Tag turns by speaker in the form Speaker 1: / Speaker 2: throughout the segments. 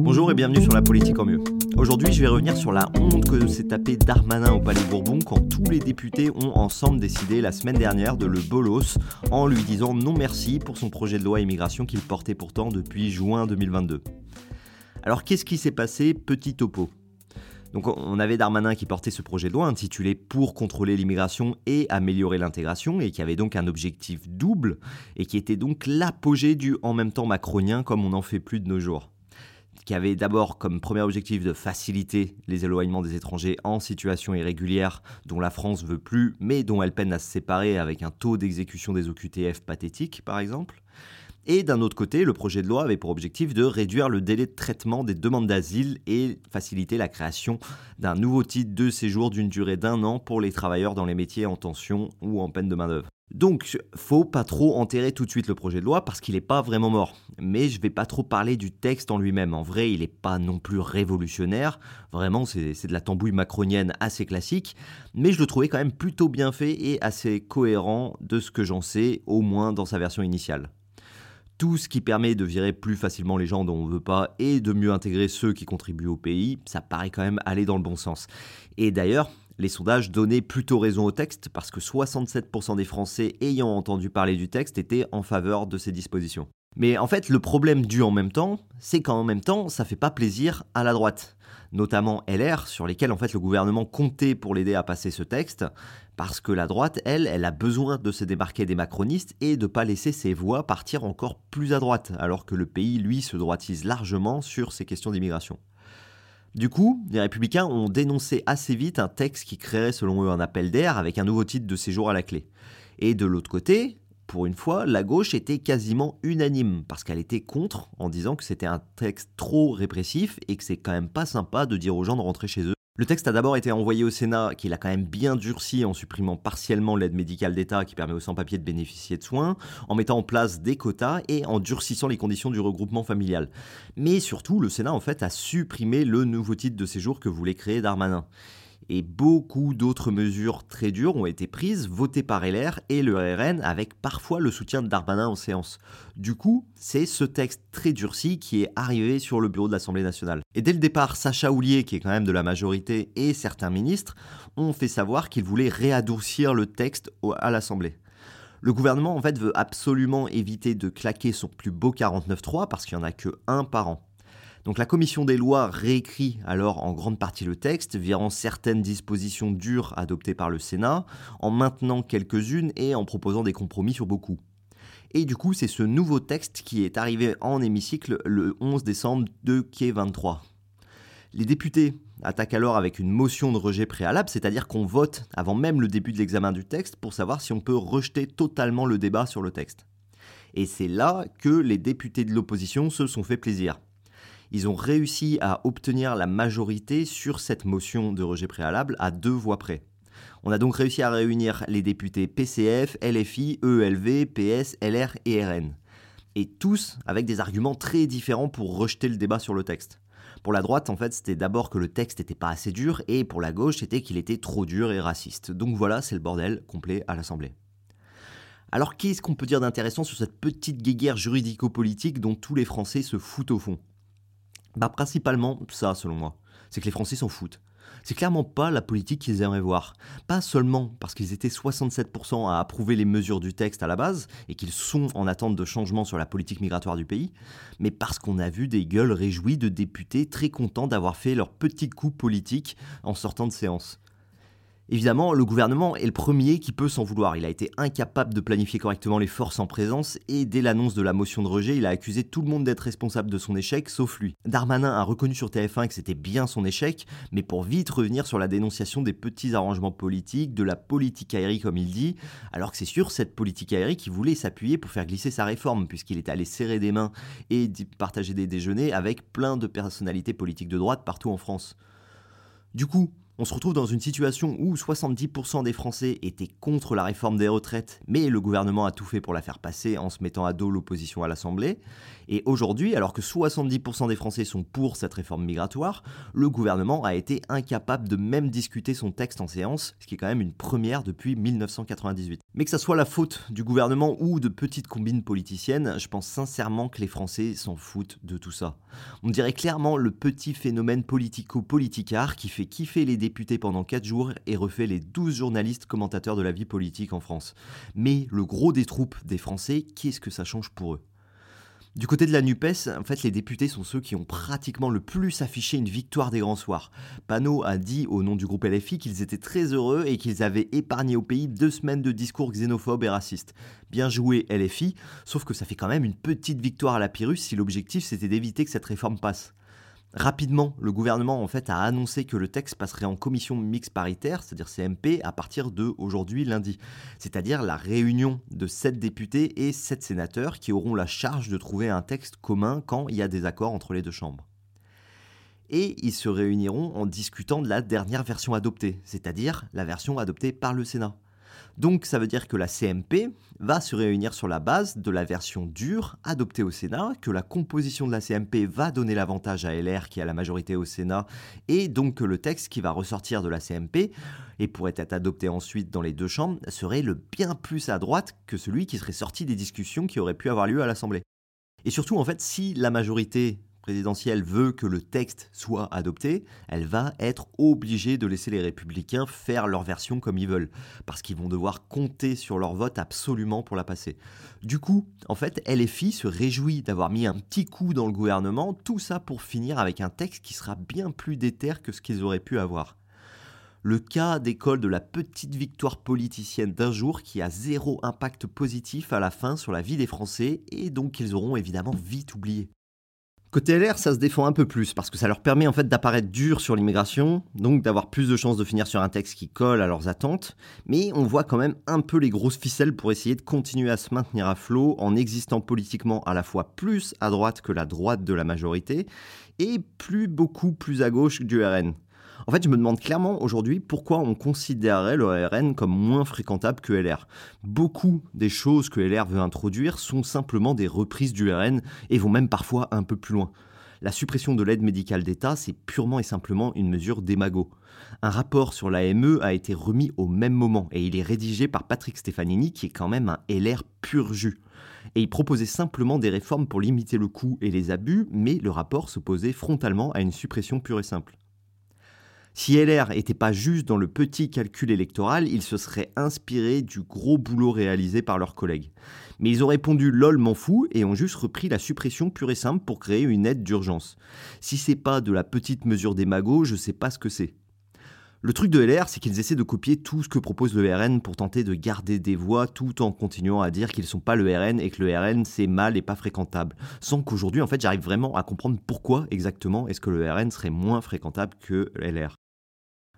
Speaker 1: Bonjour et bienvenue sur la politique en mieux. Aujourd'hui, je vais revenir sur la honte que s'est tapé Darmanin au Palais Bourbon quand tous les députés ont ensemble décidé la semaine dernière de le bolos en lui disant non merci pour son projet de loi immigration qu'il portait pourtant depuis juin 2022. Alors qu'est-ce qui s'est passé Petit topo? Donc on avait Darmanin qui portait ce projet de loi intitulé Pour contrôler l'immigration et améliorer l'intégration et qui avait donc un objectif double et qui était donc l'apogée du en même temps macronien comme on n'en fait plus de nos jours qui avait d'abord comme premier objectif de faciliter les éloignements des étrangers en situation irrégulière dont la France veut plus, mais dont elle peine à se séparer avec un taux d'exécution des OQTF pathétique par exemple. Et d'un autre côté, le projet de loi avait pour objectif de réduire le délai de traitement des demandes d'asile et faciliter la création d'un nouveau titre de séjour d'une durée d'un an pour les travailleurs dans les métiers en tension ou en peine de main-d'œuvre. Donc, faut pas trop enterrer tout de suite le projet de loi parce qu'il n'est pas vraiment mort. Mais je vais pas trop parler du texte en lui-même. En vrai, il n'est pas non plus révolutionnaire. Vraiment, c'est de la tambouille macronienne assez classique. Mais je le trouvais quand même plutôt bien fait et assez cohérent de ce que j'en sais, au moins dans sa version initiale tout ce qui permet de virer plus facilement les gens dont on veut pas et de mieux intégrer ceux qui contribuent au pays, ça paraît quand même aller dans le bon sens. Et d'ailleurs, les sondages donnaient plutôt raison au texte parce que 67% des Français ayant entendu parler du texte étaient en faveur de ces dispositions. Mais en fait, le problème du en même temps, c'est qu'en même temps, ça fait pas plaisir à la droite, notamment LR, sur lesquels en fait le gouvernement comptait pour l'aider à passer ce texte, parce que la droite, elle, elle a besoin de se démarquer des macronistes et de pas laisser ses voix partir encore plus à droite, alors que le pays, lui, se droitise largement sur ces questions d'immigration. Du coup, les républicains ont dénoncé assez vite un texte qui créerait selon eux un appel d'air avec un nouveau titre de séjour à la clé. Et de l'autre côté, pour une fois, la gauche était quasiment unanime, parce qu'elle était contre, en disant que c'était un texte trop répressif et que c'est quand même pas sympa de dire aux gens de rentrer chez eux. Le texte a d'abord été envoyé au Sénat, qui l'a quand même bien durci en supprimant partiellement l'aide médicale d'État qui permet aux sans-papiers de bénéficier de soins, en mettant en place des quotas et en durcissant les conditions du regroupement familial. Mais surtout, le Sénat en fait a supprimé le nouveau titre de séjour que voulait créer Darmanin et beaucoup d'autres mesures très dures ont été prises, votées par LR et le RN, avec parfois le soutien de Darmanin en séance. Du coup, c'est ce texte très durci qui est arrivé sur le bureau de l'Assemblée nationale. Et dès le départ, Sacha Houlier, qui est quand même de la majorité, et certains ministres ont fait savoir qu'ils voulaient réadoucir le texte à l'Assemblée. Le gouvernement, en fait, veut absolument éviter de claquer son plus beau 49.3 parce qu'il n'y en a que un par an. Donc la commission des lois réécrit alors en grande partie le texte, virant certaines dispositions dures adoptées par le Sénat, en maintenant quelques-unes et en proposant des compromis sur beaucoup. Et du coup, c'est ce nouveau texte qui est arrivé en hémicycle le 11 décembre de Quai 23. Les députés attaquent alors avec une motion de rejet préalable, c'est-à-dire qu'on vote avant même le début de l'examen du texte pour savoir si on peut rejeter totalement le débat sur le texte. Et c'est là que les députés de l'opposition se sont fait plaisir ils ont réussi à obtenir la majorité sur cette motion de rejet préalable à deux voix près. On a donc réussi à réunir les députés PCF, LFI, ELV, PS, LR et RN. Et tous avec des arguments très différents pour rejeter le débat sur le texte. Pour la droite, en fait, c'était d'abord que le texte n'était pas assez dur, et pour la gauche, c'était qu'il était trop dur et raciste. Donc voilà, c'est le bordel complet à l'Assemblée. Alors qu'est-ce qu'on peut dire d'intéressant sur cette petite guéguerre juridico-politique dont tous les Français se foutent au fond? Bah principalement ça selon moi. C'est que les Français s'en foutent. C'est clairement pas la politique qu'ils aimeraient voir. Pas seulement parce qu'ils étaient 67% à approuver les mesures du texte à la base et qu'ils sont en attente de changements sur la politique migratoire du pays, mais parce qu'on a vu des gueules réjouies de députés très contents d'avoir fait leur petit coup politique en sortant de séance. Évidemment, le gouvernement est le premier qui peut s'en vouloir. Il a été incapable de planifier correctement les forces en présence et dès l'annonce de la motion de rejet, il a accusé tout le monde d'être responsable de son échec, sauf lui. Darmanin a reconnu sur TF1 que c'était bien son échec, mais pour vite revenir sur la dénonciation des petits arrangements politiques, de la politique aérienne comme il dit, alors que c'est sur cette politique aérienne qu'il voulait s'appuyer pour faire glisser sa réforme, puisqu'il est allé serrer des mains et partager des déjeuners avec plein de personnalités politiques de droite partout en France. Du coup, On se retrouve dans une situation où 70% des Français étaient contre la réforme des retraites, mais le gouvernement a tout fait pour la faire passer en se mettant à dos l'opposition à l'Assemblée. Et aujourd'hui, alors que 70% des Français sont pour cette réforme migratoire, le gouvernement a été incapable de même discuter son texte en séance, ce qui est quand même une première depuis 1998. Mais que ça soit la faute du gouvernement ou de petites combines politiciennes, je pense sincèrement que les Français s'en foutent de tout ça. On dirait clairement le petit phénomène politico-politicard qui fait kiffer les député pendant 4 jours et refait les 12 journalistes commentateurs de la vie politique en France. Mais le gros des troupes des Français, qu'est-ce que ça change pour eux? Du côté de la NUPES, en fait, les députés sont ceux qui ont pratiquement le plus affiché une victoire des grands soirs. Panot a dit au nom du groupe LFI qu'ils étaient très heureux et qu'ils avaient épargné au pays deux semaines de discours xénophobes et racistes. Bien joué LFI, sauf que ça fait quand même une petite victoire à la Pyrrhus si l'objectif c'était d'éviter que cette réforme passe. Rapidement, le gouvernement en fait a annoncé que le texte passerait en commission mixte paritaire, c'est-à-dire CMP, à partir de aujourd'hui lundi, c'est-à-dire la réunion de 7 députés et 7 sénateurs qui auront la charge de trouver un texte commun quand il y a des accords entre les deux chambres. Et ils se réuniront en discutant de la dernière version adoptée, c'est-à-dire la version adoptée par le Sénat. Donc ça veut dire que la CMP va se réunir sur la base de la version dure adoptée au Sénat, que la composition de la CMP va donner l'avantage à LR qui a la majorité au Sénat, et donc que le texte qui va ressortir de la CMP et pourrait être adopté ensuite dans les deux chambres serait le bien plus à droite que celui qui serait sorti des discussions qui auraient pu avoir lieu à l'Assemblée. Et surtout, en fait, si la majorité présidentielle veut que le texte soit adopté, elle va être obligée de laisser les républicains faire leur version comme ils veulent, parce qu'ils vont devoir compter sur leur vote absolument pour la passer. Du coup, en fait, LFI se réjouit d'avoir mis un petit coup dans le gouvernement, tout ça pour finir avec un texte qui sera bien plus déter que ce qu'ils auraient pu avoir. Le cas d'école de la petite victoire politicienne d'un jour qui a zéro impact positif à la fin sur la vie des Français et donc qu'ils auront évidemment vite oublié. Côté LR, ça se défend un peu plus parce que ça leur permet en fait d'apparaître dur sur l'immigration, donc d'avoir plus de chances de finir sur un texte qui colle à leurs attentes. Mais on voit quand même un peu les grosses ficelles pour essayer de continuer à se maintenir à flot en existant politiquement à la fois plus à droite que la droite de la majorité et plus beaucoup plus à gauche du RN. En fait, je me demande clairement aujourd'hui pourquoi on considérerait le RN comme moins fréquentable que LR. Beaucoup des choses que LR veut introduire sont simplement des reprises du RN et vont même parfois un peu plus loin. La suppression de l'aide médicale d'État, c'est purement et simplement une mesure démago. Un rapport sur l'AME a été remis au même moment et il est rédigé par Patrick Stefanini qui est quand même un LR pur jus. Et il proposait simplement des réformes pour limiter le coût et les abus, mais le rapport s'opposait frontalement à une suppression pure et simple. Si LR n'était pas juste dans le petit calcul électoral, ils se seraient inspirés du gros boulot réalisé par leurs collègues. Mais ils ont répondu lol m'en fous et ont juste repris la suppression pure et simple pour créer une aide d'urgence. Si c'est pas de la petite mesure des magots, je sais pas ce que c'est. Le truc de LR, c'est qu'ils essaient de copier tout ce que propose le RN pour tenter de garder des voix tout en continuant à dire qu'ils sont pas le RN et que le RN c'est mal et pas fréquentable. Sans qu'aujourd'hui, en fait, j'arrive vraiment à comprendre pourquoi exactement est-ce que le RN serait moins fréquentable que LR.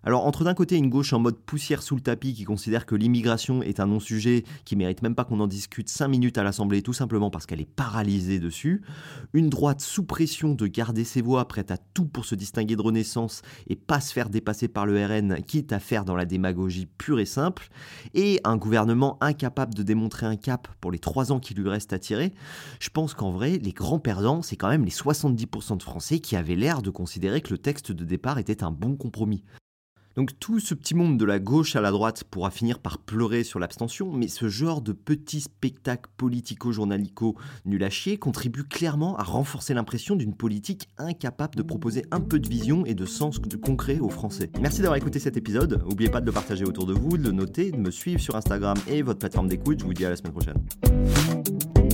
Speaker 1: Alors entre d'un côté une gauche en mode poussière sous le tapis qui considère que l'immigration est un non-sujet qui mérite même pas qu'on en discute 5 minutes à l'Assemblée tout simplement parce qu'elle est paralysée dessus, une droite sous pression de garder ses voix prête à tout pour se distinguer de Renaissance et pas se faire dépasser par le RN quitte à faire dans la démagogie pure et simple, et un gouvernement incapable de démontrer un cap pour les 3 ans qui lui restent à tirer, je pense qu'en vrai les grands perdants c'est quand même les 70% de Français qui avaient l'air de considérer que le texte de départ était un bon compromis. Donc tout ce petit monde de la gauche à la droite pourra finir par pleurer sur l'abstention, mais ce genre de petit spectacle politico-journalico nul à chier contribue clairement à renforcer l'impression d'une politique incapable de proposer un peu de vision et de sens de concret aux Français. Merci d'avoir écouté cet épisode, n'oubliez pas de le partager autour de vous, de le noter, de me suivre sur Instagram et votre plateforme d'écoute, je vous dis à la semaine prochaine.